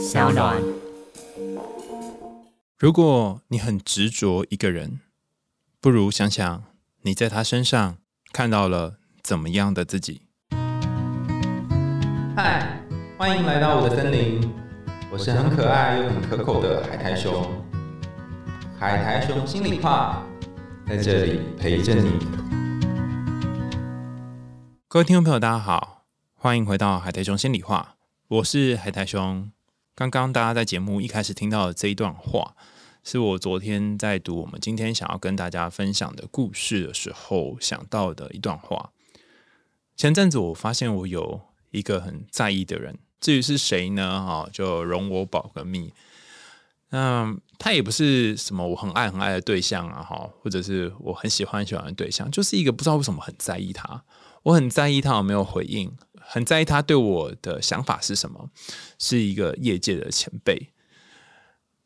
小暖。如果你很执着一个人，不如想想你在他身上看到了怎么样的自己。嗨，欢迎来到我的森林，我是很可爱又很可口的海苔熊。海苔熊心里话，在这里陪着你。各位听众朋友，大家好，欢迎回到海苔熊心里话，我是海苔熊。刚刚大家在节目一开始听到的这一段话，是我昨天在读我们今天想要跟大家分享的故事的时候想到的一段话。前阵子我发现我有一个很在意的人，至于是谁呢？哈，就容我保个密。那他也不是什么我很爱很爱的对象啊，哈，或者是我很喜欢很喜欢的对象，就是一个不知道为什么很在意他。我很在意他有没有回应，很在意他对我的想法是什么。是一个业界的前辈。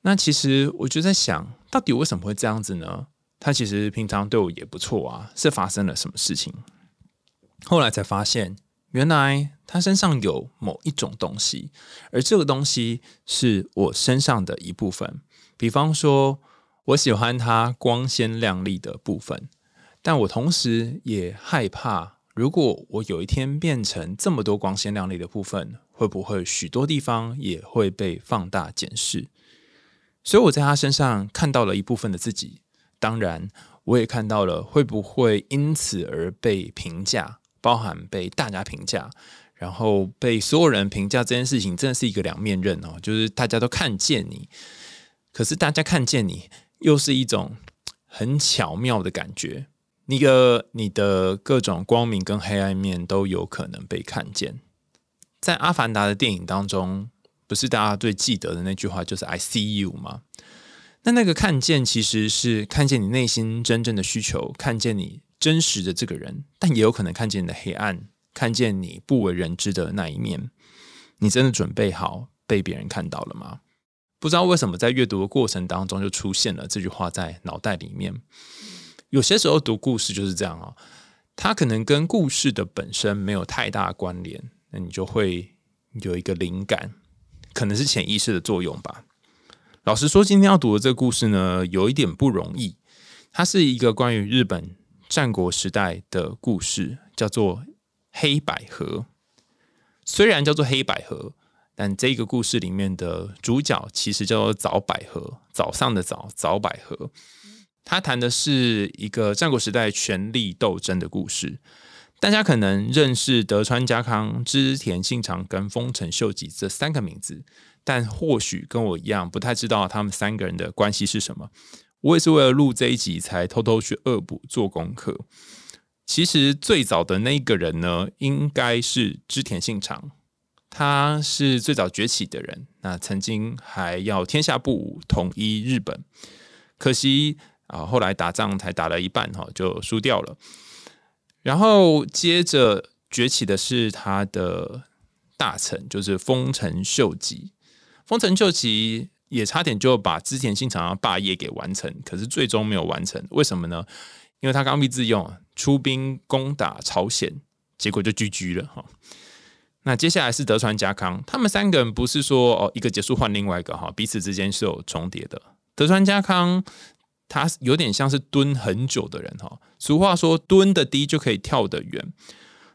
那其实我就在想，到底为什么会这样子呢？他其实平常对我也不错啊，是发生了什么事情？后来才发现，原来他身上有某一种东西，而这个东西是我身上的一部分。比方说，我喜欢他光鲜亮丽的部分，但我同时也害怕，如果我有一天变成这么多光鲜亮丽的部分，会不会许多地方也会被放大检视？所以我在他身上看到了一部分的自己，当然我也看到了会不会因此而被评价，包含被大家评价，然后被所有人评价这件事情，真的是一个两面刃哦。就是大家都看见你，可是大家看见你又是一种很巧妙的感觉，那个你的各种光明跟黑暗面都有可能被看见。在《阿凡达》的电影当中。不是大家最记得的那句话，就是 “I see you” 吗？那那个看见其实是看见你内心真正的需求，看见你真实的这个人，但也有可能看见你的黑暗，看见你不为人知的那一面。你真的准备好被别人看到了吗？不知道为什么在阅读的过程当中就出现了这句话在脑袋里面。有些时候读故事就是这样哦，它可能跟故事的本身没有太大关联，那你就会有一个灵感。可能是潜意识的作用吧。老实说，今天要读的这个故事呢，有一点不容易。它是一个关于日本战国时代的故事，叫做《黑百合》。虽然叫做黑百合，但这个故事里面的主角其实叫做早百合，早上的早，早百合。他谈的是一个战国时代权力斗争的故事。大家可能认识德川家康、织田信长跟丰臣秀吉这三个名字，但或许跟我一样不太知道他们三个人的关系是什么。我也是为了录这一集才偷偷去恶补做功课。其实最早的那一个人呢，应该是织田信长，他是最早崛起的人。那曾经还要天下不武，统一日本，可惜啊，后来打仗才打了一半哈，就输掉了。然后接着崛起的是他的大臣，就是丰臣秀吉。丰臣秀吉也差点就把织田信长的霸业给完成，可是最终没有完成。为什么呢？因为他刚愎自用，出兵攻打朝鲜，结果就居居了哈。那接下来是德川家康，他们三个人不是说哦一个结束换另外一个哈，彼此之间是有重叠的。德川家康。他有点像是蹲很久的人哈，俗话说蹲的低就可以跳得远。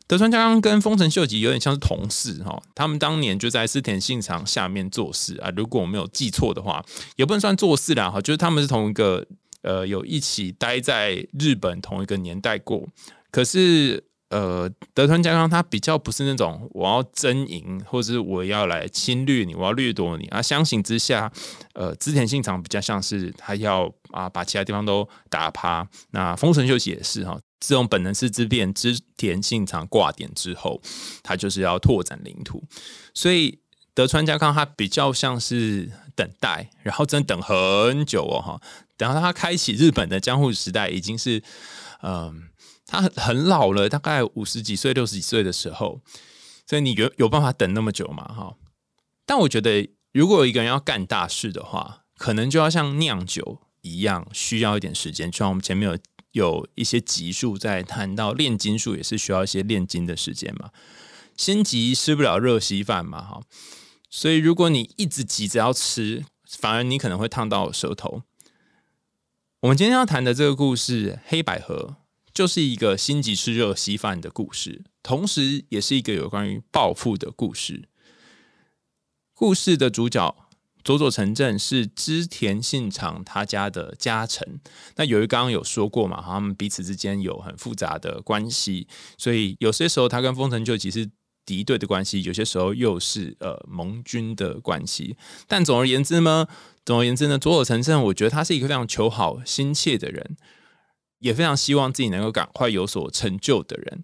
德川家康跟丰臣秀吉有点像是同事哈，他们当年就在织田信长下面做事啊。如果我没有记错的话，也不能算做事啦哈，就是他们是同一个呃，有一起待在日本同一个年代过，可是。呃，德川家康他比较不是那种我要争赢，或者是我要来侵略你，我要掠夺你啊。相形之下，呃，织田信长比较像是他要啊把其他地方都打趴。那丰臣秀吉也是哈，这种本能式之变，织田信长挂点之后，他就是要拓展领土。所以德川家康他比较像是等待，然后真等很久哦哈，等到他开启日本的江户时代，已经是嗯。他很很老了，大概五十几岁、六十几岁的时候，所以你有有办法等那么久吗？哈！但我觉得，如果一个人要干大事的话，可能就要像酿酒一样，需要一点时间。就像我们前面有有一些集数在谈到炼金术，也是需要一些炼金的时间嘛。心急吃不了热稀饭嘛，哈！所以如果你一直急着要吃，反而你可能会烫到舌头。我们今天要谈的这个故事《黑百合》，就是一个心急吃热稀饭的故事，同时也是一个有关于暴富的故事。故事的主角佐佐成正是织田信长他家的家臣。那由于刚刚有说过嘛，他们彼此之间有很复杂的关系，所以有些时候他跟丰臣秀吉是敌对的关系，有些时候又是呃盟军的关系。但总而言之呢，总而言之呢，佐佐成正，我觉得他是一个非常求好心切的人，也非常希望自己能够赶快有所成就的人。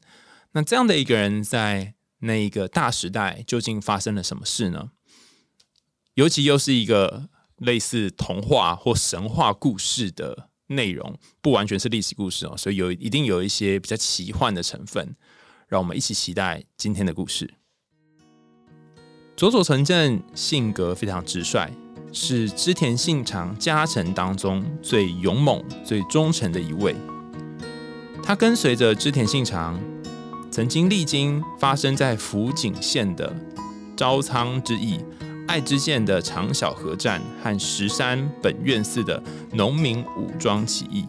那这样的一个人，在那一个大时代，究竟发生了什么事呢？尤其又是一个类似童话或神话故事的内容，不完全是历史故事哦，所以有一定有一些比较奇幻的成分。让我们一起期待今天的故事。佐佐成正性格非常直率，是织田信长家臣当中最勇猛、最忠诚的一位。他跟随着织田信长，曾经历经发生在福井县的朝仓之役、爱知县的长小河战和石山本院寺的农民武装起义。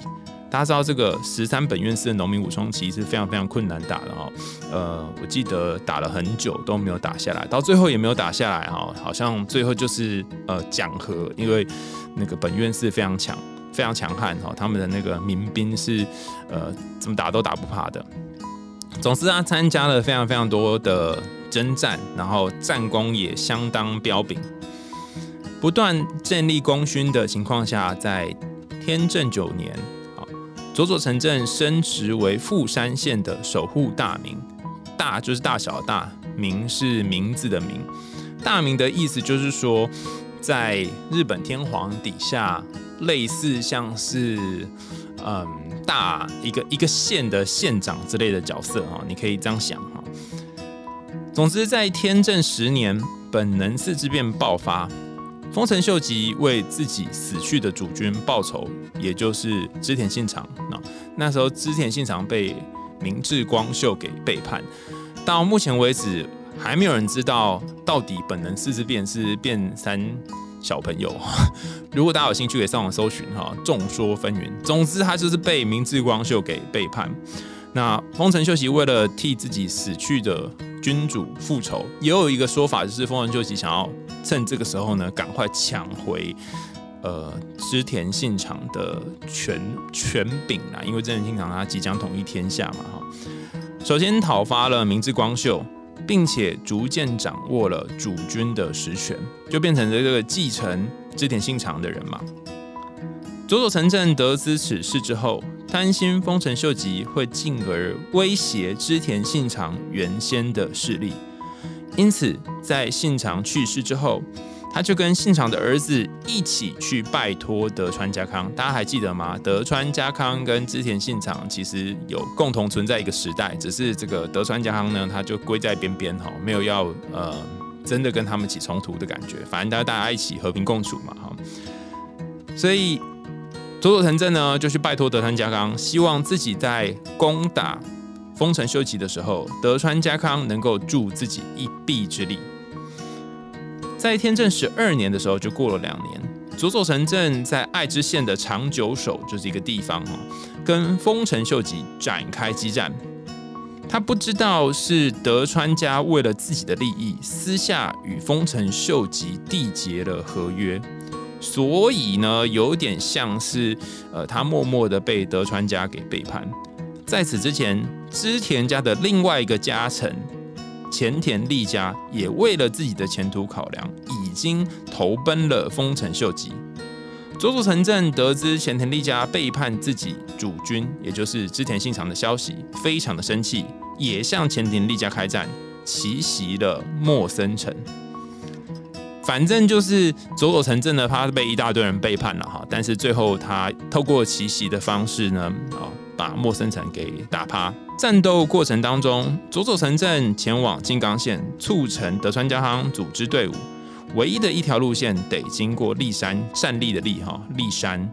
大家知道这个十三本院寺的农民武装其实是非常非常困难打的哦。呃，我记得打了很久都没有打下来，到最后也没有打下来哈。好像最后就是呃讲和，因为那个本院寺非常强，非常强悍哈。他们的那个民兵是呃怎么打都打不怕的。总之他参加了非常非常多的征战，然后战功也相当彪炳，不断建立功勋的情况下，在天正九年。佐佐城镇升职为富山县的守护大名，大就是大小大，名是名字的名。大名的意思就是说，在日本天皇底下，类似像是嗯大一个一个县的县长之类的角色哈，你可以这样想哈。总之，在天正十年，本能寺之变爆发。丰臣秀吉为自己死去的主君报仇，也就是织田信长。那那时候织田信长被明智光秀给背叛。到目前为止，还没有人知道到底本能四之变是变三小朋友。如果大家有兴趣，可以上网搜寻哈，众说纷纭。总之，他就是被明智光秀给背叛。那丰臣秀吉为了替自己死去的君主复仇，也有一个说法，就是丰臣秀吉想要。趁这个时候呢，赶快抢回呃织田信长的权权柄啦，因为织田信长他即将统一天下嘛哈。首先讨伐了明智光秀，并且逐渐掌握了主君的实权，就变成了这个继承织田信长的人嘛。佐佐成正得知此事之后，担心丰臣秀吉会进而威胁织田信长原先的势力。因此，在信长去世之后，他就跟信长的儿子一起去拜托德川家康。大家还记得吗？德川家康跟织田信长其实有共同存在一个时代，只是这个德川家康呢，他就归在边边哈，没有要呃真的跟他们起冲突的感觉。反正大家大家一起和平共处嘛哈。所以佐佐藤正呢，就去拜托德川家康，希望自己在攻打。丰臣秀吉的时候，德川家康能够助自己一臂之力。在天正十二年的时候，就过了两年，佐佐城镇在爱知县的长久守就是一个地方哈，跟丰臣秀吉展开激战。他不知道是德川家为了自己的利益，私下与丰臣秀吉缔结了合约，所以呢，有点像是呃，他默默的被德川家给背叛。在此之前，织田家的另外一个家臣前田利家也为了自己的前途考量，已经投奔了丰臣秀吉。佐佐成正得知前田利家背叛自己主君，也就是织田信长的消息，非常的生气，也向前田利家开战，奇袭了莫森城。反正就是佐佐城正呢，他被一大堆人背叛了哈，但是最后他透过奇袭的方式呢，啊。把莫森城给打趴。战斗过程当中，佐佐城镇前往金刚县，促成德川家康组织队伍。唯一的一条路线得经过立山，善立的立哈立山。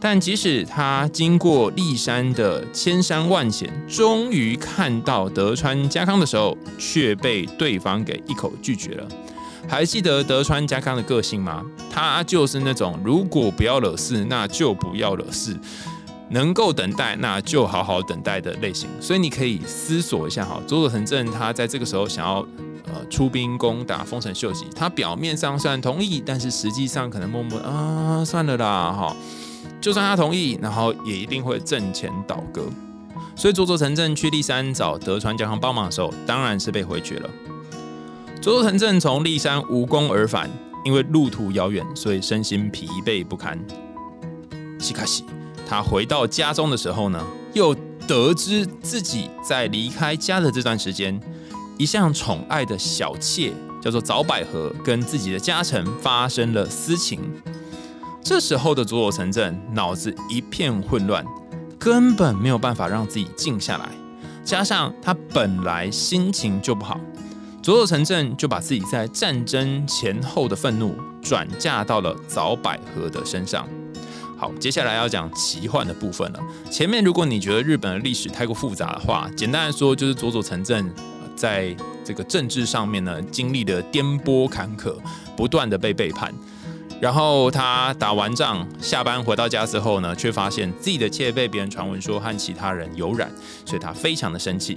但即使他经过立山的千山万险，终于看到德川家康的时候，却被对方给一口拒绝了。还记得德川家康的个性吗？他就是那种如果不要惹事，那就不要惹事；能够等待，那就好好等待的类型。所以你可以思索一下哈，佐佐藤正他在这个时候想要呃出兵攻打丰臣秀吉，他表面上虽然同意，但是实际上可能默默啊算了啦哈。就算他同意，然后也一定会阵前倒戈。所以佐佐成正去立山找德川家康帮忙的时候，当然是被回绝了。佐佐成正从立山无功而返，因为路途遥远，所以身心疲惫不堪。西卡西，他回到家中的时候呢，又得知自己在离开家的这段时间，一向宠爱的小妾叫做早百合，跟自己的家臣发生了私情。这时候的佐佐成正脑子一片混乱，根本没有办法让自己静下来。加上他本来心情就不好，佐佐城正就把自己在战争前后的愤怒转嫁到了早百合的身上。好，接下来要讲奇幻的部分了。前面如果你觉得日本的历史太过复杂的话，简单来说就是佐佐城正在这个政治上面呢经历的颠簸坎坷，不断的被背叛。然后他打完仗下班回到家之后呢，却发现自己的妾被别人传闻说和其他人有染，所以他非常的生气。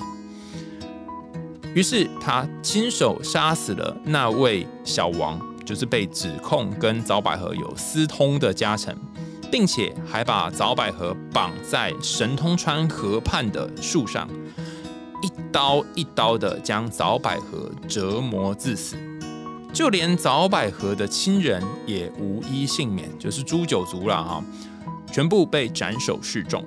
于是他亲手杀死了那位小王，就是被指控跟早百合有私通的家臣，并且还把早百合绑在神通川河畔的树上，一刀一刀的将早百合折磨致死。就连早百合的亲人也无一幸免，就是诛九族了哈，全部被斩首示众。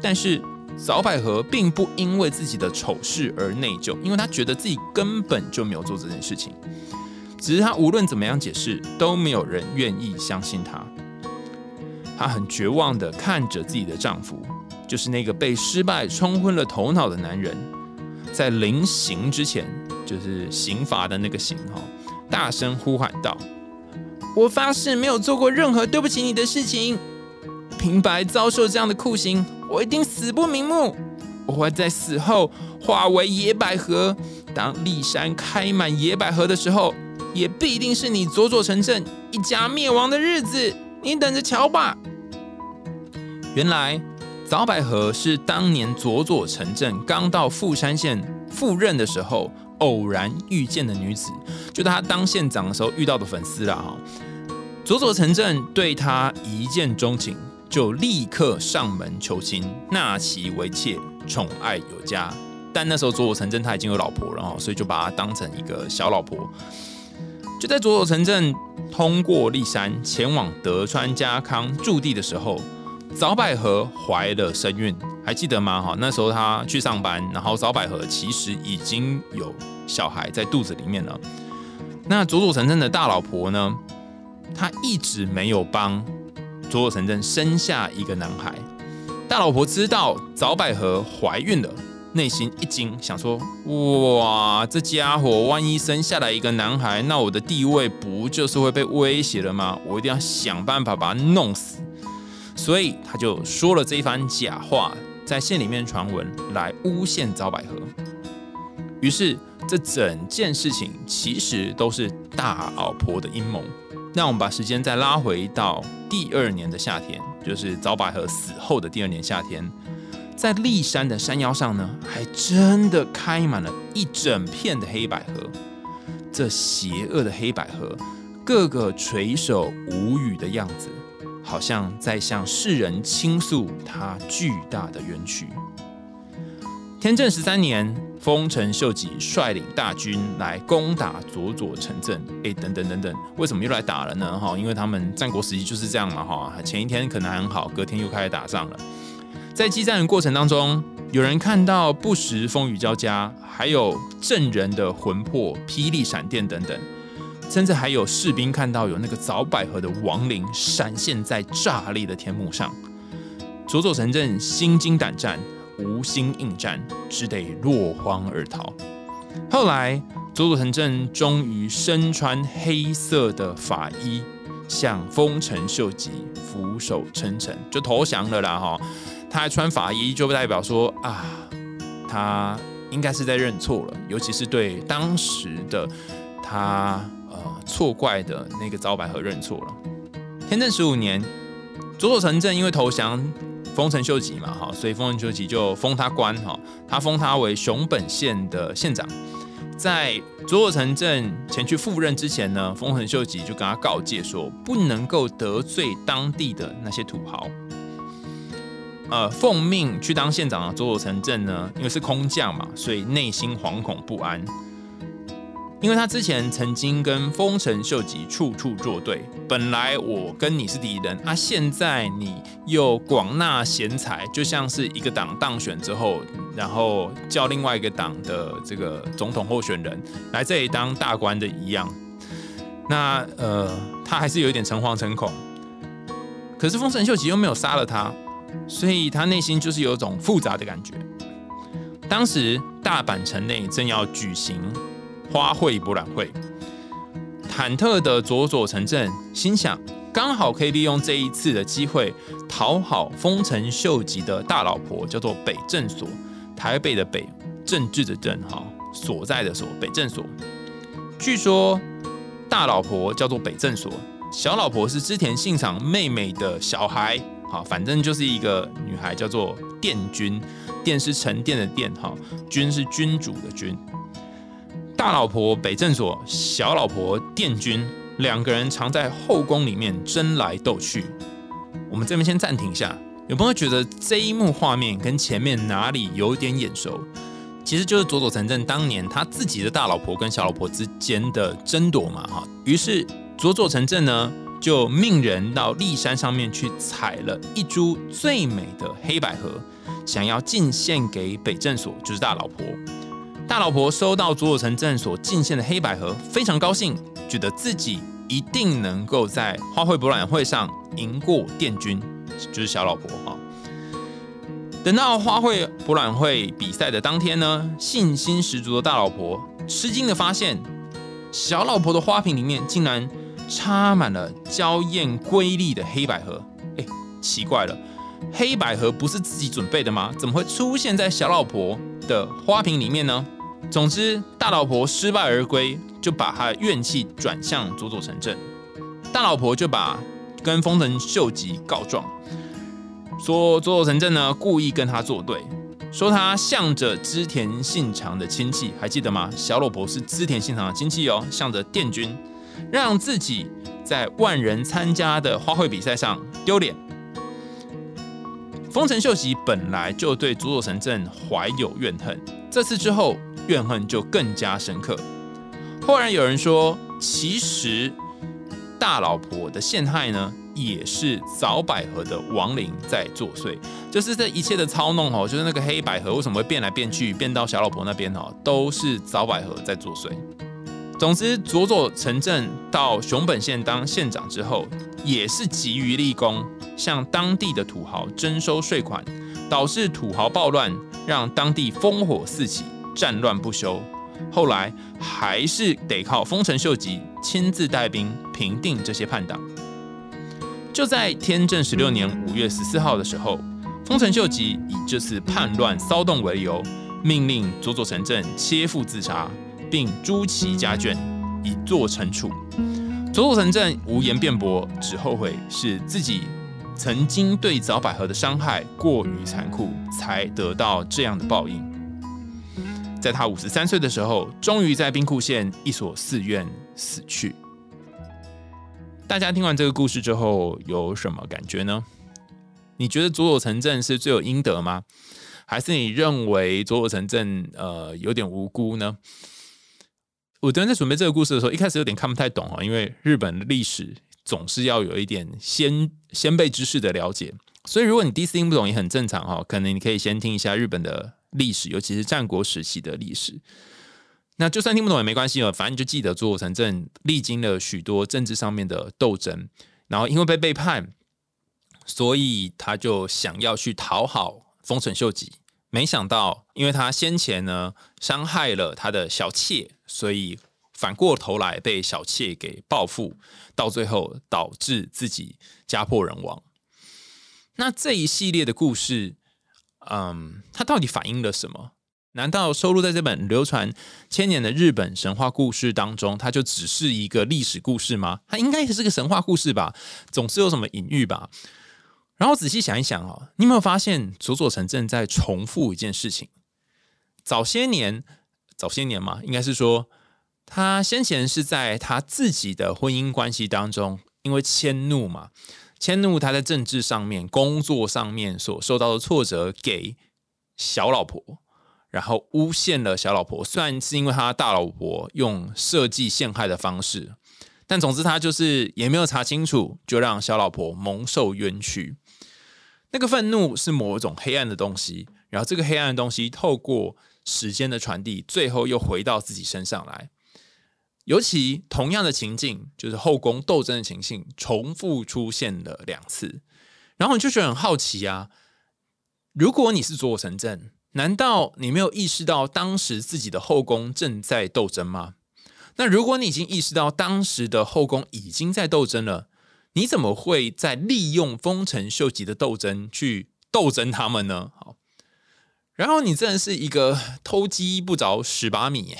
但是早百合并不因为自己的丑事而内疚，因为她觉得自己根本就没有做这件事情。只是她无论怎么样解释，都没有人愿意相信她。她很绝望的看着自己的丈夫，就是那个被失败冲昏了头脑的男人，在临刑之前，就是刑罚的那个刑哈。大声呼喊道：“我发誓没有做过任何对不起你的事情。平白遭受这样的酷刑，我一定死不瞑目。我会在死后化为野百合。当骊山开满野百合的时候，也必定是你佐佐成正一家灭亡的日子。你等着瞧吧。”原来早百合是当年佐佐成正刚到富山县赴任的时候。偶然遇见的女子，就他当县长的时候遇到的粉丝啦哈。佐佐成正对他一见钟情，就立刻上门求亲，纳其为妾，宠爱有加。但那时候佐佐成正他已经有老婆了哈，所以就把他当成一个小老婆。就在佐佐成正通过立山前往德川家康驻地的时候，早百合怀了身孕。还记得吗？哈，那时候他去上班，然后早百合其实已经有小孩在肚子里面了。那佐佐成正的大老婆呢？她一直没有帮佐佐成正生下一个男孩。大老婆知道早百合怀孕了，内心一惊，想说：哇，这家伙万一生下来一个男孩，那我的地位不就是会被威胁了吗？我一定要想办法把他弄死。所以他就说了这一番假话。在县里面传闻来诬陷早百合，于是这整件事情其实都是大老婆的阴谋。那我们把时间再拉回到第二年的夏天，就是早百合死后的第二年夏天，在骊山的山腰上呢，还真的开满了一整片的黑百合。这邪恶的黑百合，个个垂首无语的样子。好像在向世人倾诉它巨大的冤屈。天正十三年，丰臣秀吉率领大军来攻打佐佐城镇。哎，等等等等，为什么又来打了呢？哈，因为他们战国时期就是这样嘛。哈，前一天可能还很好，隔天又开始打仗了。在激战的过程当中，有人看到不时风雨交加，还有阵人的魂魄、霹雳闪电等等。甚至还有士兵看到有那个早百合的亡灵闪现在炸裂的天幕上，佐佐城镇心惊胆战，无心应战，只得落荒而逃。后来，佐佐成正终于身穿黑色的法衣，向丰臣秀吉俯首称臣，就投降了啦！哈，他还穿法衣，就代表说啊，他应该是在认错了，尤其是对当时的。他呃错怪的那个早百合认错了。天正十五年，佐佐成正因为投降丰臣秀吉嘛，哈，所以丰臣秀吉就封他官，哈，他封他为熊本县的县长。在佐佐成正前去赴任之前呢，丰臣秀吉就跟他告诫说，不能够得罪当地的那些土豪。呃，奉命去当县长的佐佐成正呢，因为是空降嘛，所以内心惶恐不安。因为他之前曾经跟丰臣秀吉处处作对，本来我跟你是敌人啊，现在你又广纳贤才，就像是一个党当选之后，然后叫另外一个党的这个总统候选人来这里当大官的一样。那呃，他还是有一点诚惶诚恐。可是丰臣秀吉又没有杀了他，所以他内心就是有种复杂的感觉。当时大阪城内正要举行。花卉博览会，忐忑的佐佐成正心想，刚好可以利用这一次的机会讨好丰臣秀吉的大老婆，叫做北镇所，台北的北，政治的政，哈，所在的所，北镇所。据说大老婆叫做北镇所，小老婆是织田信长妹妹的小孩，好，反正就是一个女孩，叫做殿君，殿是沉殿的殿，哈，君是君主的君。大老婆北镇所，小老婆殿君，两个人常在后宫里面争来斗去。我们这边先暂停一下，有朋友觉得这一幕画面跟前面哪里有点眼熟？其实就是佐佐成正当年他自己的大老婆跟小老婆之间的争夺嘛，哈。于是佐佐成正呢，就命人到骊山上面去采了一株最美的黑百合，想要进献给北镇所，就是大老婆。大老婆收到佐佐成正所进献的黑百合，非常高兴，觉得自己一定能够在花卉博览会上赢过殿军，就是小老婆啊。等到花卉博览会比赛的当天呢，信心十足的大老婆吃惊的发现，小老婆的花瓶里面竟然插满了娇艳瑰丽的黑百合。哎，奇怪了，黑百合不是自己准备的吗？怎么会出现在小老婆的花瓶里面呢？总之，大老婆失败而归，就把她的怨气转向佐佐成正。大老婆就把跟丰臣秀吉告状，说佐佐成正呢故意跟他作对，说他向着织田信长的亲戚，还记得吗？小老婆是织田信长的亲戚哦，向着殿军，让自己在万人参加的花卉比赛上丢脸。丰臣秀吉本来就对佐佐成正怀有怨恨，这次之后。怨恨就更加深刻。后来有人说，其实大老婆的陷害呢，也是早百合的亡灵在作祟。就是这一切的操弄哦，就是那个黑百合为什么会变来变去，变到小老婆那边哦，都是早百合在作祟。总之，佐佐城镇到熊本县当县长之后，也是急于立功，向当地的土豪征收税款，导致土豪暴乱，让当地烽火四起。战乱不休，后来还是得靠丰臣秀吉亲自带兵平定这些叛党。就在天正十六年五月十四号的时候，丰臣秀吉以这次叛乱骚动为由，命令佐佐成正切腹自杀，并诛其家眷，以作惩处。佐佐成正无言辩驳，只后悔是自己曾经对早百合的伤害过于残酷，才得到这样的报应。在他五十三岁的时候，终于在兵库县一所寺院死去。大家听完这个故事之后有什么感觉呢？你觉得佐佐成正是罪有应得吗？还是你认为佐佐成正呃有点无辜呢？我昨天在准备这个故事的时候，一开始有点看不太懂啊，因为日本历史总是要有一点先先辈知识的了解，所以如果你第一次听不懂也很正常哈，可能你可以先听一下日本的。历史，尤其是战国时期的历史，那就算听不懂也没关系了，反正就记得佐佐成正历经了许多政治上面的斗争，然后因为被背叛，所以他就想要去讨好丰臣秀吉，没想到因为他先前呢伤害了他的小妾，所以反过头来被小妾给报复，到最后导致自己家破人亡。那这一系列的故事。嗯，它到底反映了什么？难道收录在这本流传千年的日本神话故事当中，它就只是一个历史故事吗？它应该也是个神话故事吧，总是有什么隐喻吧。然后仔细想一想哦，你有没有发现佐佐成正在重复一件事情？早些年，早些年嘛，应该是说他先前是在他自己的婚姻关系当中，因为迁怒嘛，迁怒他在政治上面、工作上面所受到的挫折，给小老婆。然后诬陷了小老婆，虽然是因为他大老婆用设计陷害的方式，但总之他就是也没有查清楚，就让小老婆蒙受冤屈。那个愤怒是某一种黑暗的东西，然后这个黑暗的东西透过时间的传递，最后又回到自己身上来。尤其同样的情境，就是后宫斗争的情境，重复出现了两次，然后你就觉得很好奇啊，如果你是佐佐成正。难道你没有意识到当时自己的后宫正在斗争吗？那如果你已经意识到当时的后宫已经在斗争了，你怎么会在利用丰臣秀吉的斗争去斗争他们呢？好，然后你真的是一个偷鸡不着蚀把米，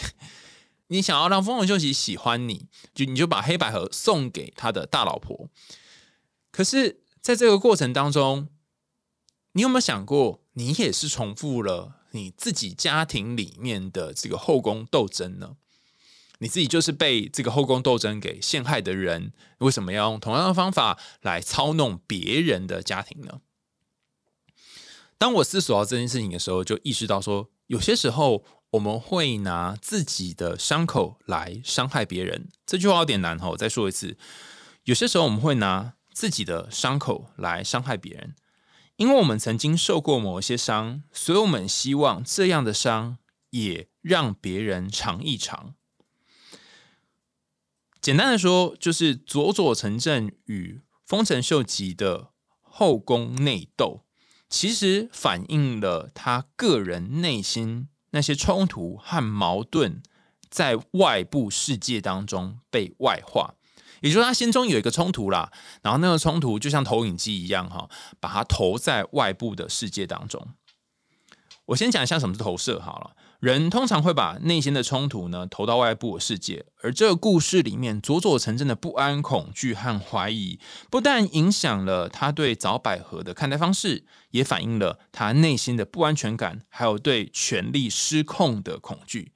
你想要让丰臣秀吉喜欢你，就你就把黑百合送给他的大老婆。可是，在这个过程当中，你有没有想过？你也是重复了你自己家庭里面的这个后宫斗争呢？你自己就是被这个后宫斗争给陷害的人，为什么要用同样的方法来操弄别人的家庭呢？当我思索到这件事情的时候，就意识到说，有些时候我们会拿自己的伤口来伤害别人。这句话有点难哈，我再说一次，有些时候我们会拿自己的伤口来伤害别人。因为我们曾经受过某些伤，所以我们希望这样的伤也让别人尝一尝。简单的说，就是佐佐成正与丰臣秀吉的后宫内斗，其实反映了他个人内心那些冲突和矛盾，在外部世界当中被外化。也就是他心中有一个冲突啦，然后那个冲突就像投影机一样哈，把它投在外部的世界当中。我先讲一下什么是投射好了。人通常会把内心的冲突呢投到外部的世界，而这个故事里面佐佐成真的不安、恐惧和怀疑，不但影响了他对早百合的看待方式，也反映了他内心的不安全感，还有对权力失控的恐惧。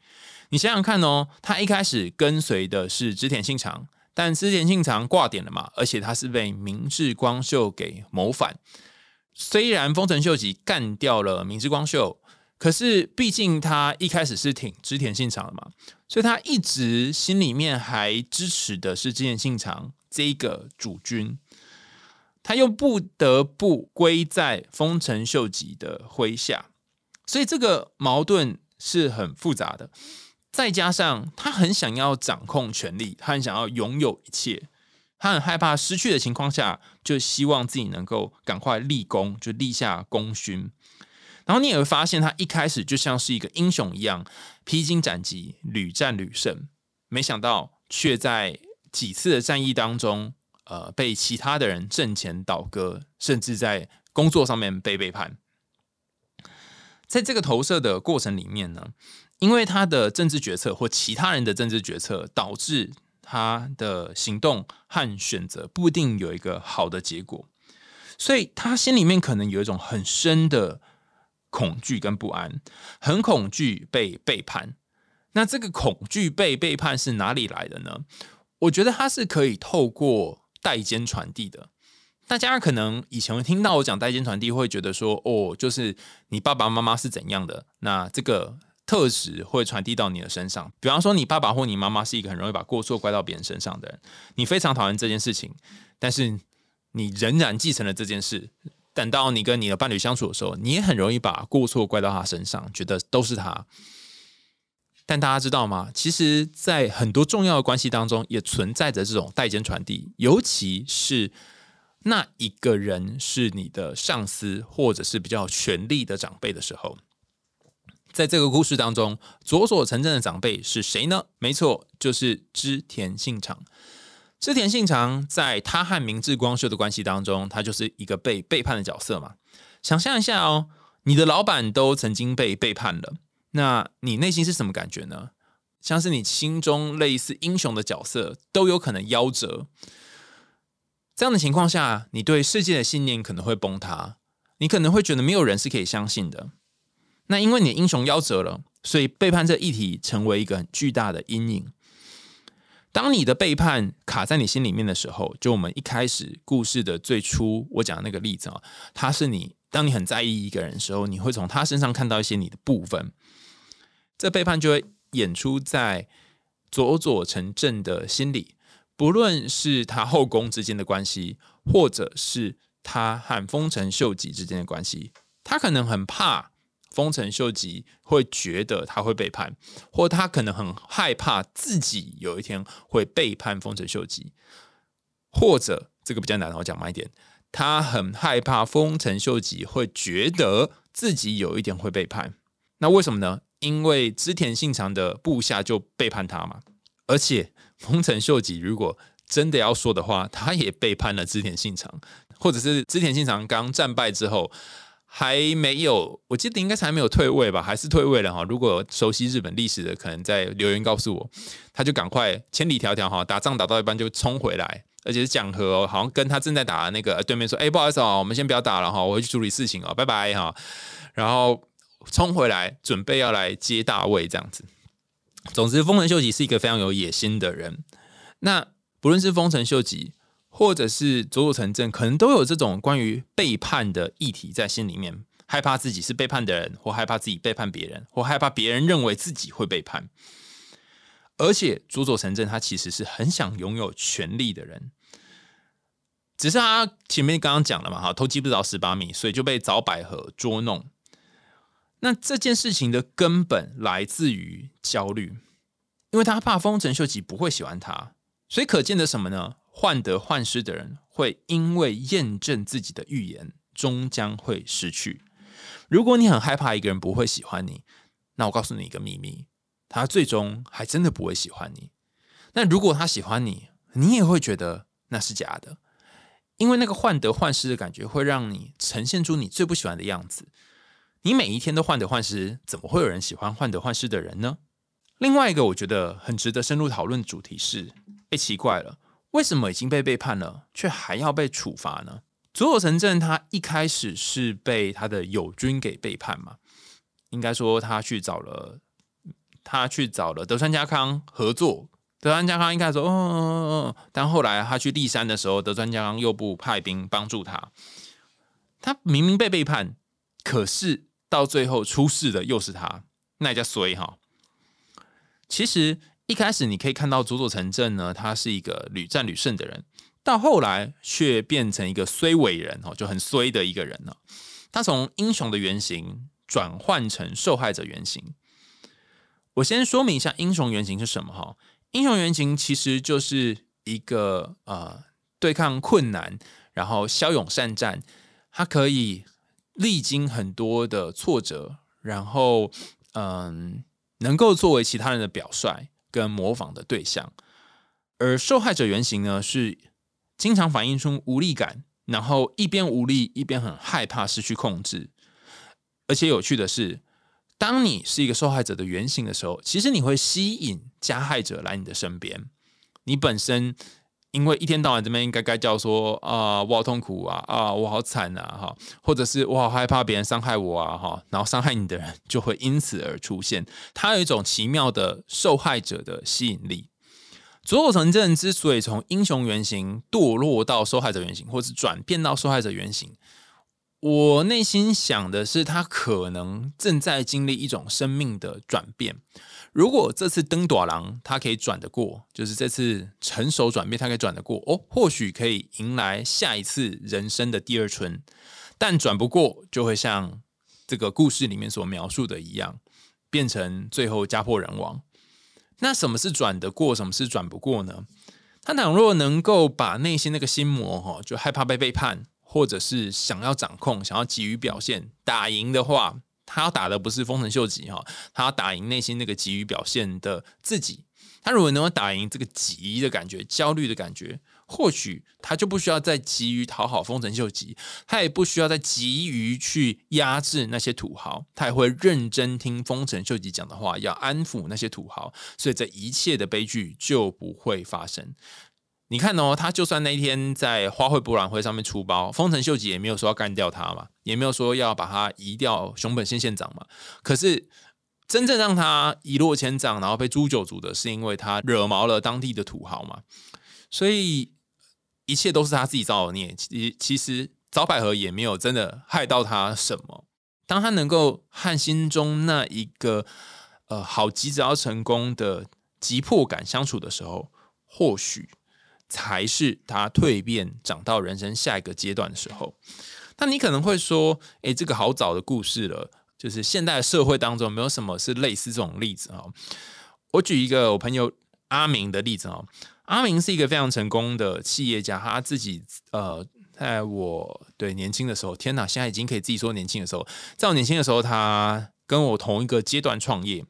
你想想看哦，他一开始跟随的是织田信长。但织田信长挂点了嘛，而且他是被明智光秀给谋反。虽然丰臣秀吉干掉了明智光秀，可是毕竟他一开始是挺织田信长的嘛，所以他一直心里面还支持的是织田信长这个主君。他又不得不归在丰臣秀吉的麾下，所以这个矛盾是很复杂的。再加上他很想要掌控权力，他很想要拥有一切，他很害怕失去的情况下，就希望自己能够赶快立功，就立下功勋。然后你也会发现，他一开始就像是一个英雄一样，披荆斩棘，屡战屡胜。没想到却在几次的战役当中，呃，被其他的人阵前倒戈，甚至在工作上面被背叛。在这个投射的过程里面呢？因为他的政治决策或其他人的政治决策，导致他的行动和选择不一定有一个好的结果，所以他心里面可能有一种很深的恐惧跟不安，很恐惧被背叛。那这个恐惧被背叛是哪里来的呢？我觉得它是可以透过代间传递的。大家可能以前听到我讲代间传递，会觉得说，哦，就是你爸爸妈妈是怎样的，那这个。特质会传递到你的身上，比方说你爸爸或你妈妈是一个很容易把过错怪到别人身上的人，你非常讨厌这件事情，但是你仍然继承了这件事。等到你跟你的伴侣相处的时候，你也很容易把过错怪到他身上，觉得都是他。但大家知道吗？其实，在很多重要的关系当中，也存在着这种代间传递，尤其是那一个人是你的上司，或者是比较权力的长辈的时候。在这个故事当中，佐佐成正的长辈是谁呢？没错，就是织田信长。织田信长在他和明智光秀的关系当中，他就是一个被背叛的角色嘛。想象一下哦，你的老板都曾经被背叛了，那你内心是什么感觉呢？像是你心中类似英雄的角色都有可能夭折。这样的情况下，你对世界的信念可能会崩塌，你可能会觉得没有人是可以相信的。那因为你的英雄夭折了，所以背叛这议题成为一个很巨大的阴影。当你的背叛卡在你心里面的时候，就我们一开始故事的最初我讲的那个例子啊，他是你，当你很在意一个人的时候，你会从他身上看到一些你的部分，这背叛就会演出在佐佐成正的心里，不论是他后宫之间的关系，或者是他和丰臣秀吉之间的关系，他可能很怕。丰臣秀吉会觉得他会背叛，或他可能很害怕自己有一天会背叛丰臣秀吉，或者这个比较难，我讲慢一点，他很害怕丰臣秀吉会觉得自己有一点会背叛。那为什么呢？因为织田信长的部下就背叛他嘛，而且丰臣秀吉如果真的要说的话，他也背叛了织田信长，或者是织田信长刚战败之后。还没有，我记得应该是还没有退位吧，还是退位了哈。如果熟悉日本历史的，可能在留言告诉我，他就赶快千里迢迢哈，打仗打到一半就冲回来，而且是讲和哦，好像跟他正在打的那个对面说，哎，不好意思啊，我们先不要打了哈，我会去处理事情哦，拜拜哈。然后冲回来，准备要来接大位这样子。总之，丰臣秀吉是一个非常有野心的人。那不论是丰臣秀吉。或者是佐佐成正，可能都有这种关于背叛的议题在心里面，害怕自己是背叛的人，或害怕自己背叛别人，或害怕别人认为自己会背叛。而且佐佐成正他其实是很想拥有权力的人，只是他前面刚刚讲了嘛，哈，偷鸡不着蚀把米，所以就被早百合捉弄。那这件事情的根本来自于焦虑，因为他怕丰臣秀吉不会喜欢他，所以可见的什么呢？患得患失的人会因为验证自己的预言，终将会失去。如果你很害怕一个人不会喜欢你，那我告诉你一个秘密，他最终还真的不会喜欢你。那如果他喜欢你，你也会觉得那是假的，因为那个患得患失的感觉会让你呈现出你最不喜欢的样子。你每一天都患得患失，怎么会有人喜欢患得患失的人呢？另外一个我觉得很值得深入讨论的主题是：哎，奇怪了。为什么已经被背叛了，却还要被处罚呢？佐佐成正他一开始是被他的友军给背叛嘛？应该说他去找了他去找了德川家康合作，德川家康一开始说嗯嗯嗯嗯，但后来他去立山的时候，德川家康又不派兵帮助他，他明明被背叛，可是到最后出事的又是他，那也叫衰哈。其实。一开始你可以看到佐佐成正呢，他是一个屡战屡胜的人，到后来却变成一个衰伟人哦，就很衰的一个人了。他从英雄的原型转换成受害者原型。我先说明一下英雄原型是什么哈？英雄原型其实就是一个呃对抗困难，然后骁勇善战，他可以历经很多的挫折，然后嗯能够作为其他人的表率。跟模仿的对象，而受害者原型呢，是经常反映出无力感，然后一边无力一边很害怕失去控制。而且有趣的是，当你是一个受害者的原型的时候，其实你会吸引加害者来你的身边。你本身。因为一天到晚这边应该该叫说啊，我好痛苦啊，啊，我好惨啊，哈，或者是我好害怕别人伤害我啊，哈，然后伤害你的人就会因此而出现，他有一种奇妙的受害者的吸引力。佐佐成正之所以从英雄原型堕落到受害者原型，或是转变到受害者原型，我内心想的是，他可能正在经历一种生命的转变。如果这次登短廊他可以转得过，就是这次成熟转变他可以转得过哦，或许可以迎来下一次人生的第二春。但转不过，就会像这个故事里面所描述的一样，变成最后家破人亡。那什么是转得过，什么是转不过呢？他倘若能够把内心那个心魔哈，就害怕被背叛，或者是想要掌控、想要急于表现打赢的话。他要打的不是丰臣秀吉哈，他要打赢内心那个急于表现的自己。他如果能够打赢这个急的感觉、焦虑的感觉，或许他就不需要再急于讨好丰臣秀吉，他也不需要再急于去压制那些土豪，他也会认真听丰臣秀吉讲的话，要安抚那些土豪，所以这一切的悲剧就不会发生。你看哦，他就算那一天在花卉博览会上面出包，丰臣秀吉也没有说要干掉他嘛，也没有说要把他移掉熊本县县长嘛。可是真正让他一落千丈，然后被诛九族的，是因为他惹毛了当地的土豪嘛。所以一切都是他自己造的孽。其其实早百合也没有真的害到他什么。当他能够和心中那一个呃好急着要成功的急迫感相处的时候，或许。才是他蜕变长到人生下一个阶段的时候。那你可能会说：“诶，这个好早的故事了，就是现代社会当中没有什么是类似这种例子啊。”我举一个我朋友阿明的例子啊。阿明是一个非常成功的企业家，他自己呃，在我对年轻的时候，天哪，现在已经可以自己说年轻的时候，在我年轻的时候，他跟我同一个阶段创业。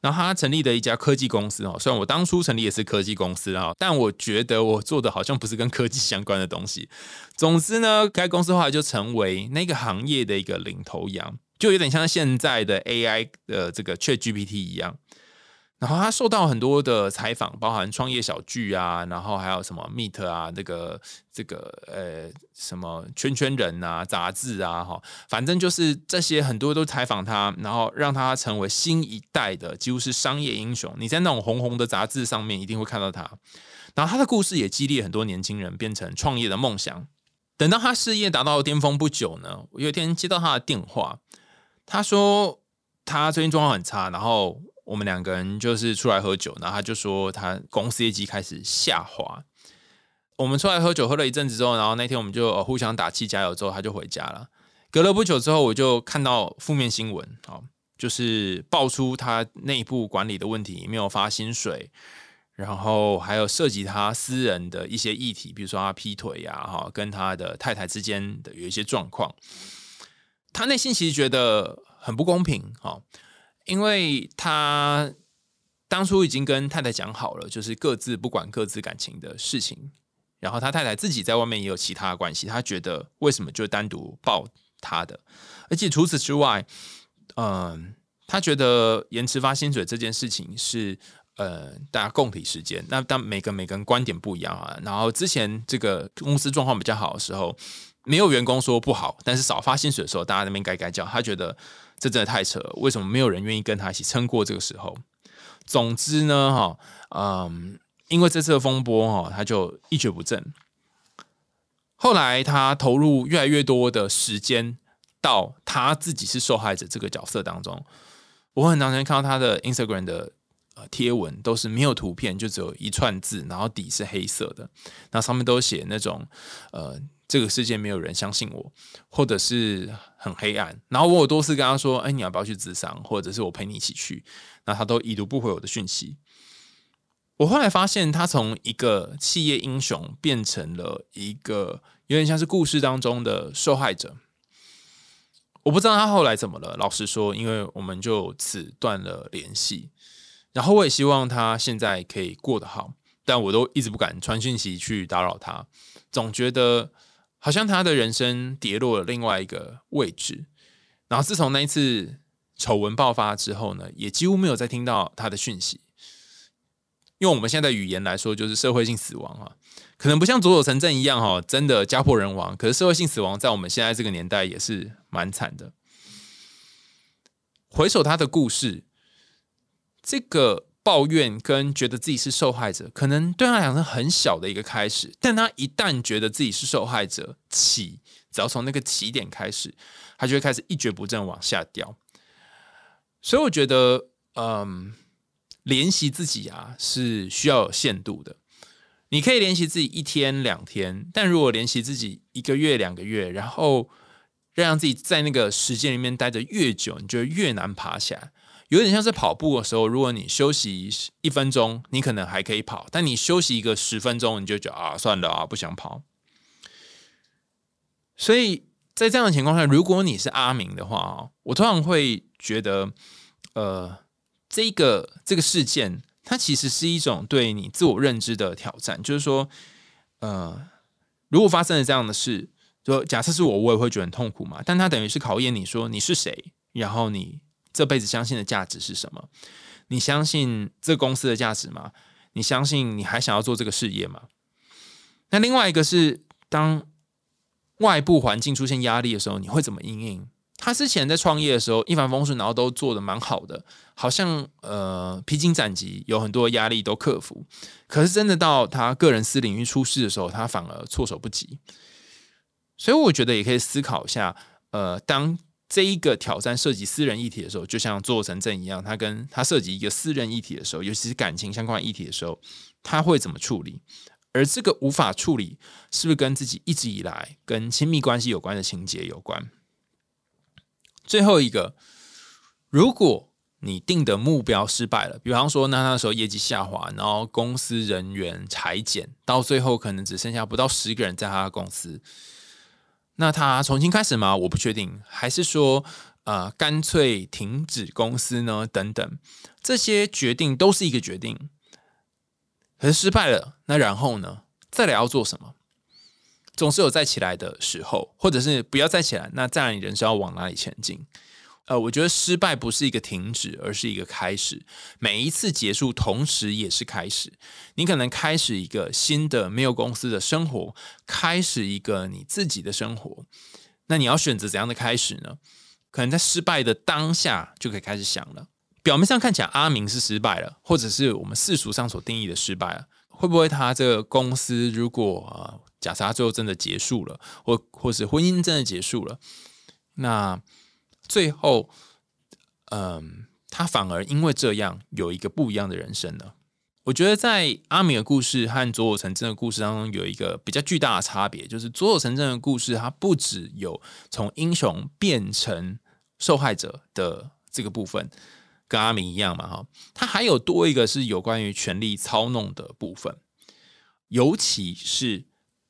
然后他成立的一家科技公司哦，虽然我当初成立也是科技公司啊，但我觉得我做的好像不是跟科技相关的东西。总之呢，该公司后来就成为那个行业的一个领头羊，就有点像现在的 AI 的这个 ChatGPT 一样。然后他受到很多的采访，包含创业小聚啊，然后还有什么 Meet 啊，这个这个呃什么圈圈人啊，杂志啊，哈，反正就是这些很多都采访他，然后让他成为新一代的几乎是商业英雄。你在那种红红的杂志上面一定会看到他。然后他的故事也激励很多年轻人变成创业的梦想。等到他事业达到巅峰不久呢，我有一天接到他的电话，他说他最近状况很差，然后。我们两个人就是出来喝酒，然后他就说他公司业绩开始下滑。我们出来喝酒喝了一阵子之后，然后那天我们就互相打气加油，之后他就回家了。隔了不久之后，我就看到负面新闻，好，就是爆出他内部管理的问题，没有发薪水，然后还有涉及他私人的一些议题，比如说他劈腿呀，哈，跟他的太太之间的有一些状况。他内心其实觉得很不公平，哈。因为他当初已经跟太太讲好了，就是各自不管各自感情的事情。然后他太太自己在外面也有其他关系，他觉得为什么就单独抱他的？而且除此之外，嗯，他觉得延迟发薪水这件事情是呃大家共体时间。那但每个每个人观点不一样啊。然后之前这个公司状况比较好的时候，没有员工说不好，但是少发薪水的时候，大家那边该该叫，他觉得。这真的太扯了！为什么没有人愿意跟他一起撑过这个时候？总之呢，哈，嗯，因为这次的风波，哈，他就一蹶不振。后来他投入越来越多的时间到他自己是受害者这个角色当中。我很常常看到他的 Instagram 的呃贴文，都是没有图片，就只有一串字，然后底是黑色的，那上面都写那种呃。这个世界没有人相信我，或者是很黑暗。然后我有多次跟他说：“哎，你要不要去自伤？或者是我陪你一起去？”那他都已读不回我的讯息。我后来发现，他从一个企业英雄变成了一个有点像是故事当中的受害者。我不知道他后来怎么了。老实说，因为我们就此断了联系。然后我也希望他现在可以过得好，但我都一直不敢传讯息去打扰他，总觉得。好像他的人生跌落了另外一个位置，然后自从那一次丑闻爆发之后呢，也几乎没有再听到他的讯息。用我们现在语言来说，就是社会性死亡啊，可能不像佐佐城镇一样哈，真的家破人亡。可是社会性死亡在我们现在这个年代也是蛮惨的。回首他的故事，这个。抱怨跟觉得自己是受害者，可能对他来讲是很小的一个开始，但他一旦觉得自己是受害者起，只要从那个起点开始，他就会开始一蹶不振往下掉。所以我觉得，嗯，练习自己啊是需要有限度的。你可以练习自己一天两天，但如果练习自己一个月两个月，然后让自己在那个时间里面待着越久，你就越难爬起来。有点像是跑步的时候，如果你休息一分钟，你可能还可以跑；但你休息一个十分钟，你就觉得啊，算了啊，不想跑。所以在这样的情况下，如果你是阿明的话我通常会觉得，呃，这个这个事件，它其实是一种对你自我认知的挑战。就是说，呃，如果发生了这样的事，就假设是我，我也会觉得很痛苦嘛。但它等于是考验你说你是谁，然后你这辈子相信的价值是什么？你相信这公司的价值吗？你相信你还想要做这个事业吗？那另外一个是，当外部环境出现压力的时候，你会怎么应应？他之前在创业的时候一帆风顺，然后都做的蛮好的，好像呃披荆斩棘，有很多压力都克服。可是真的到他个人私领域出事的时候，他反而措手不及。所以我觉得也可以思考一下，呃，当这一个挑战涉及私人议题的时候，就像做城镇一样，他跟他涉及一个私人议题的时候，尤其是感情相关议题的时候，他会怎么处理？而这个无法处理，是不是跟自己一直以来跟亲密关系有关的情节有关？最后一个，如果你定的目标失败了，比方说，那那时候业绩下滑，然后公司人员裁减，到最后可能只剩下不到十个人在他的公司，那他重新开始吗？我不确定，还是说，呃，干脆停止公司呢？等等，这些决定都是一个决定，可是失败了，那然后呢？再来要做什么？总是有再起来的时候，或者是不要再起来，那再来你人生要往哪里前进？呃，我觉得失败不是一个停止，而是一个开始。每一次结束，同时也是开始。你可能开始一个新的没有公司的生活，开始一个你自己的生活。那你要选择怎样的开始呢？可能在失败的当下就可以开始想了。表面上看起来阿明是失败了，或者是我们世俗上所定义的失败了，会不会他这个公司如果啊？假设他最后真的结束了，或或是婚姻真的结束了，那最后，嗯，他反而因为这样有一个不一样的人生呢？我觉得在阿米的故事和佐佐成真的故事当中有一个比较巨大的差别，就是佐佐成真的故事，它不只有从英雄变成受害者的这个部分，跟阿明一样嘛，哈，他还有多一个是有关于权力操弄的部分，尤其是。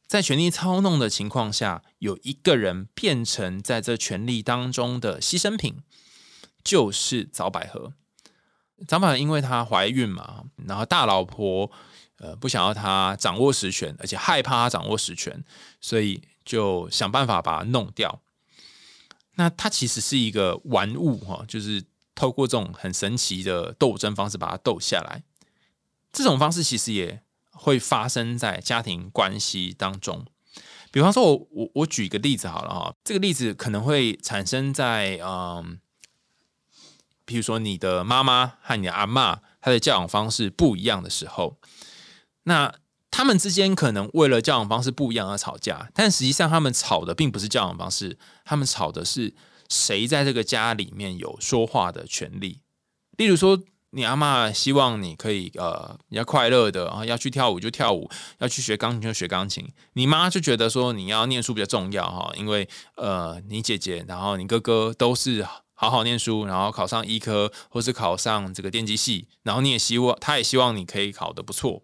在权力操弄的情况下，有一个人变成在这权力当中的牺牲品，就是早百合。早百合因为她怀孕嘛，然后大老婆呃不想要她掌握实权，而且害怕她掌握实权，所以就想办法把她弄掉。那她其实是一个玩物哈，就是透过这种很神奇的斗争方式把她斗下来。这种方式其实也。会发生在家庭关系当中，比方说，我我我举一个例子好了哈，这个例子可能会产生在嗯，比如说你的妈妈和你的阿妈，她的教养方式不一样的时候，那他们之间可能为了教养方式不一样而吵架，但实际上他们吵的并不是教养方式，他们吵的是谁在这个家里面有说话的权利，例如说。你阿妈希望你可以呃，你要快乐的，然后要去跳舞就跳舞，要去学钢琴就学钢琴。你妈就觉得说你要念书比较重要哈，因为呃，你姐姐然后你哥哥都是好好念书，然后考上医科或是考上这个电机系，然后你也希望他也希望你可以考得不错，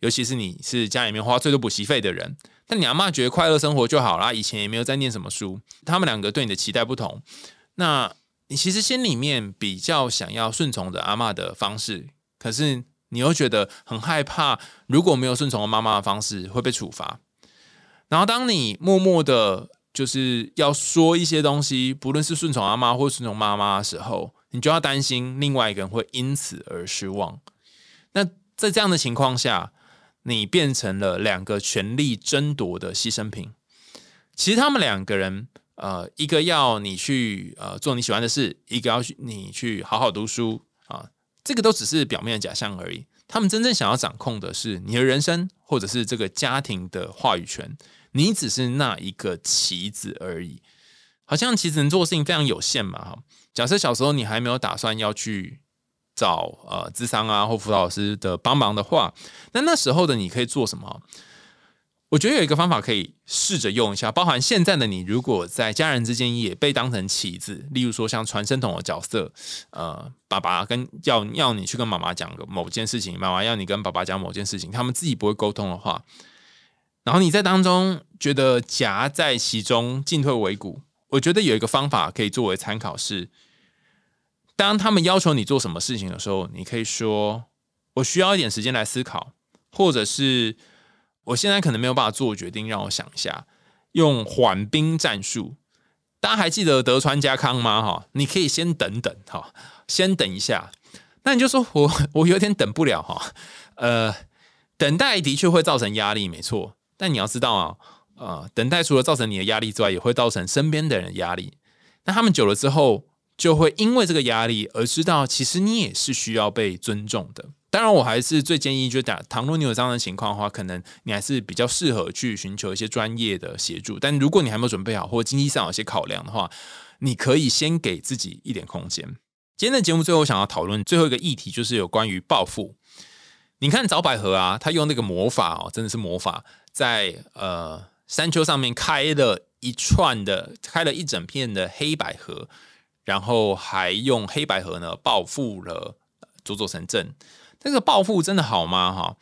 尤其是你是家里面花最多补习费的人。但你阿妈觉得快乐生活就好啦，以前也没有在念什么书。他们两个对你的期待不同，那。你其实心里面比较想要顺从的阿妈的方式，可是你又觉得很害怕，如果没有顺从妈妈的方式会被处罚。然后当你默默的，就是要说一些东西，不论是顺从阿妈或顺从妈妈的时候，你就要担心另外一个人会因此而失望。那在这样的情况下，你变成了两个权力争夺的牺牲品。其实他们两个人。呃，一个要你去呃做你喜欢的事，一个要去你去好好读书啊，这个都只是表面的假象而已。他们真正想要掌控的是你的人生，或者是这个家庭的话语权。你只是那一个棋子而已，好像棋子能做的事情非常有限嘛。哈，假设小时候你还没有打算要去找呃智商啊或辅导老师的帮忙的话，那那时候的你可以做什么？我觉得有一个方法可以试着用一下，包含现在的你，如果在家人之间也被当成棋子，例如说像传声筒的角色，呃，爸爸跟要要你去跟妈妈讲个某件事情，妈妈要你跟爸爸讲某件事情，他们自己不会沟通的话，然后你在当中觉得夹在其中进退维谷，我觉得有一个方法可以作为参考是，当他们要求你做什么事情的时候，你可以说我需要一点时间来思考，或者是。我现在可能没有办法做决定，让我想一下，用缓兵战术。大家还记得德川家康吗？哈，你可以先等等，哈，先等一下。那你就说我 我有点等不了，哈，呃，等待的确会造成压力，没错。但你要知道啊，呃，等待除了造成你的压力之外，也会造成身边的人压力。那他们久了之后，就会因为这个压力而知道，其实你也是需要被尊重的。当然，我还是最建议，就打，倘若你有这样的情况的话，可能你还是比较适合去寻求一些专业的协助。但如果你还没有准备好，或经济上有些考量的话，你可以先给自己一点空间。今天的节目最后想要讨论最后一个议题，就是有关于暴富。你看早百合啊，他用那个魔法哦，真的是魔法，在呃山丘上面开了一串的，开了一整片的黑百合，然后还用黑百合呢暴富了佐佐城镇。这个暴富真的好吗？哈，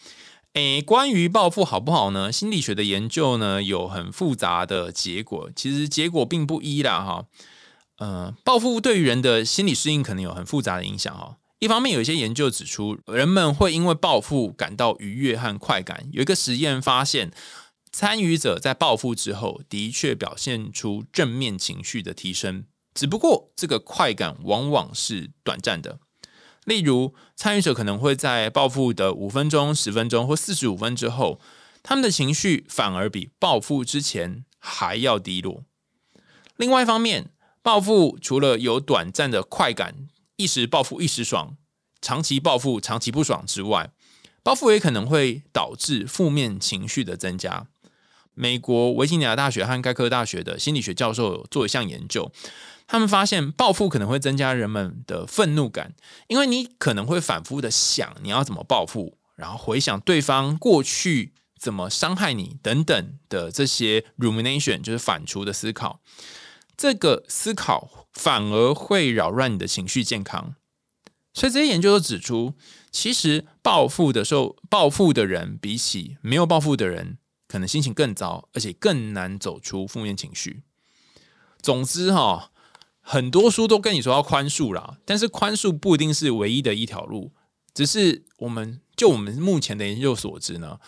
诶，关于暴富好不好呢？心理学的研究呢有很复杂的结果，其实结果并不一啦，哈。呃，暴富对于人的心理适应可能有很复杂的影响，哈。一方面有一些研究指出，人们会因为暴富感到愉悦和快感。有一个实验发现，参与者在暴富之后的确表现出正面情绪的提升，只不过这个快感往往是短暂的。例如，参与者可能会在暴富的五分钟、十分钟或四十五分之后，他们的情绪反而比暴富之前还要低落。另外一方面，暴富除了有短暂的快感，一时暴富一时爽，长期暴富长期不爽之外，暴富也可能会导致负面情绪的增加。美国维吉尼亚大学和盖克大学的心理学教授做一项研究。他们发现，报复可能会增加人们的愤怒感，因为你可能会反复的想你要怎么报复，然后回想对方过去怎么伤害你等等的这些 rumination，就是反刍的思考。这个思考反而会扰乱你的情绪健康。所以这些研究都指出，其实报复的时候，报复的人比起没有报复的人，可能心情更糟，而且更难走出负面情绪。总之，哈。很多书都跟你说要宽恕啦，但是宽恕不一定是唯一的一条路。只是我们就我们目前的研究所知呢，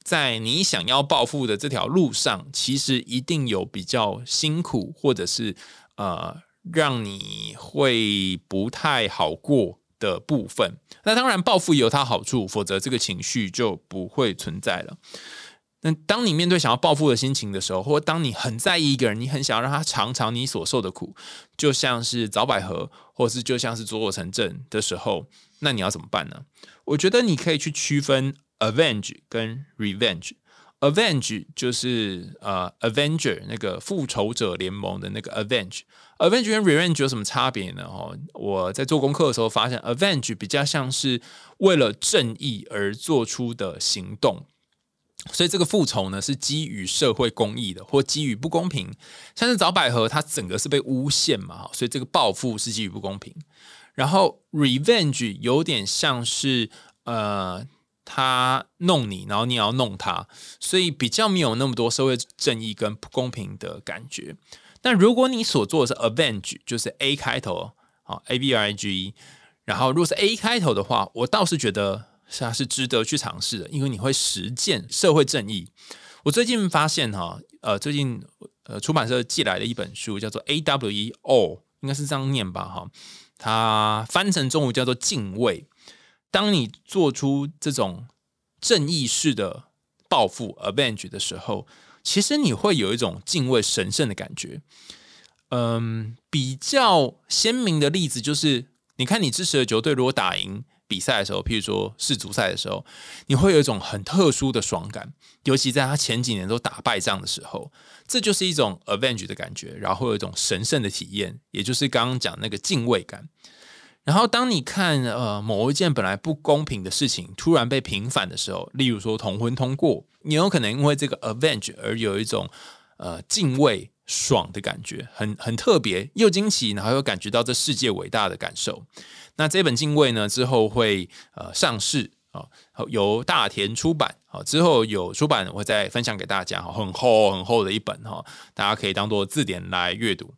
在你想要报复的这条路上，其实一定有比较辛苦，或者是呃让你会不太好过的部分。那当然，报复有它好处，否则这个情绪就不会存在了。那当你面对想要报复的心情的时候，或当你很在意一个人，你很想要让他尝尝你所受的苦，就像是早百合，或是就像是佐佐城镇的时候，那你要怎么办呢？我觉得你可以去区分 avenge 跟 revenge。avenge 就是呃 avenger 那个复仇者联盟的那个 avenge。avenge 跟 revenge 有什么差别呢？哦，我在做功课的时候发现，avenge 比较像是为了正义而做出的行动。所以这个复仇呢，是基于社会公义的，或基于不公平。像是早百合，它整个是被诬陷嘛，所以这个报复是基于不公平。然后 revenge 有点像是呃，他弄你，然后你也要弄他，所以比较没有那么多社会正义跟不公平的感觉。但如果你所做的是 avenge，就是 A 开头，好 A V I G，然后如果是 A 开头的话，我倒是觉得。是啊是值得去尝试的，因为你会实践社会正义。我最近发现哈，呃，最近呃出版社寄来的一本书叫做 A W E O，应该是这样念吧哈。它翻成中文叫做敬畏。当你做出这种正义式的报复 avenge 的时候，其实你会有一种敬畏神圣的感觉。嗯，比较鲜明的例子就是，你看你支持的球队如果打赢。比赛的时候，譬如说世足赛的时候，你会有一种很特殊的爽感，尤其在他前几年都打败仗的时候，这就是一种 avenge 的感觉，然后有一种神圣的体验，也就是刚刚讲那个敬畏感。然后当你看呃某一件本来不公平的事情突然被平反的时候，例如说同婚通过，你有可能因为这个 avenge 而有一种呃敬畏爽的感觉，很很特别又惊奇，然后又感觉到这世界伟大的感受。那这本敬畏呢，之后会呃上市啊，由大田出版啊，之后有出版我会再分享给大家哈，很厚很厚的一本哈，大家可以当做字典来阅读。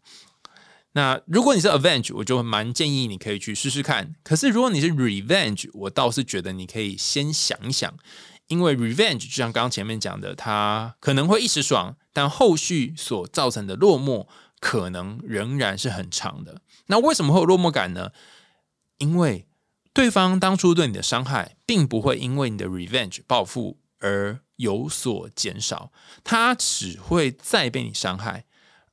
那如果你是 Avenge，我就蛮建议你可以去试试看。可是如果你是 Revenge，我倒是觉得你可以先想一想，因为 revenge 就像刚刚前面讲的，它可能会一时爽，但后续所造成的落寞可能仍然是很长的。那为什么会有落寞感呢？因为对方当初对你的伤害，并不会因为你的 revenge 报复而有所减少，他只会再被你伤害，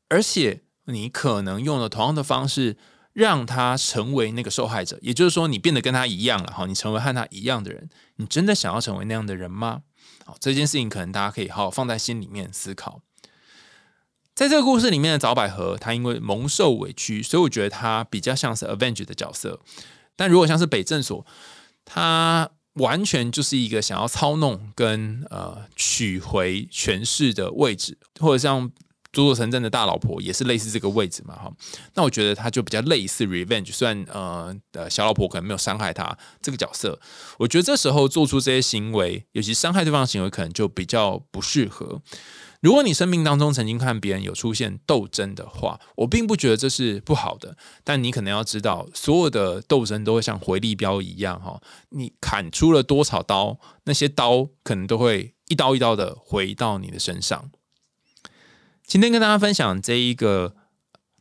而且你可能用了同样的方式。让他成为那个受害者，也就是说，你变得跟他一样了哈，你成为和他一样的人，你真的想要成为那样的人吗？好，这件事情可能大家可以好好放在心里面思考。在这个故事里面的早百合，她因为蒙受委屈，所以我觉得她比较像是 Avenge 的角色。但如果像是北正所，他完全就是一个想要操弄跟呃取回权势的位置，或者像。做做城镇的大老婆也是类似这个位置嘛，哈，那我觉得他就比较类似 revenge，虽然呃呃小老婆可能没有伤害他这个角色，我觉得这时候做出这些行为，尤其伤害对方的行为，可能就比较不适合。如果你生命当中曾经看别人有出现斗争的话，我并不觉得这是不好的，但你可能要知道，所有的斗争都会像回力镖一样，哈，你砍出了多少刀，那些刀可能都会一刀一刀的回到你的身上。今天跟大家分享这一个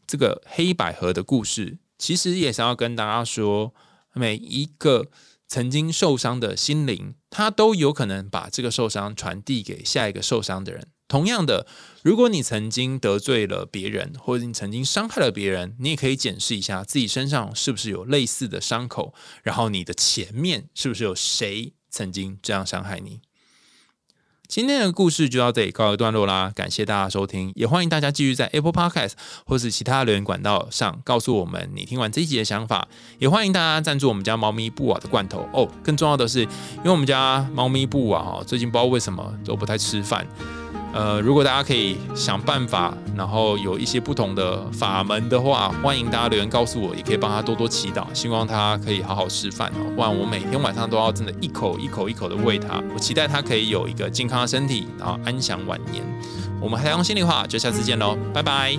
这个黑百合的故事，其实也是要跟大家说，每一个曾经受伤的心灵，他都有可能把这个受伤传递给下一个受伤的人。同样的，如果你曾经得罪了别人，或者你曾经伤害了别人，你也可以检视一下自己身上是不是有类似的伤口，然后你的前面是不是有谁曾经这样伤害你。今天的故事就到这里告一段落啦，感谢大家收听，也欢迎大家继续在 Apple Podcast 或是其他留言管道上告诉我们你听完这一集的想法，也欢迎大家赞助我们家猫咪布瓦的罐头哦。更重要的是，因为我们家猫咪布瓦哦最近不知道为什么都不太吃饭。呃，如果大家可以想办法，然后有一些不同的法门的话，欢迎大家留言告诉我，也可以帮他多多祈祷，希望他可以好好吃饭哦。不然我每天晚上都要真的一口一口一口的喂他，我期待他可以有一个健康的身体，然后安享晚年。我们海洋心里话，就下次见喽，拜拜。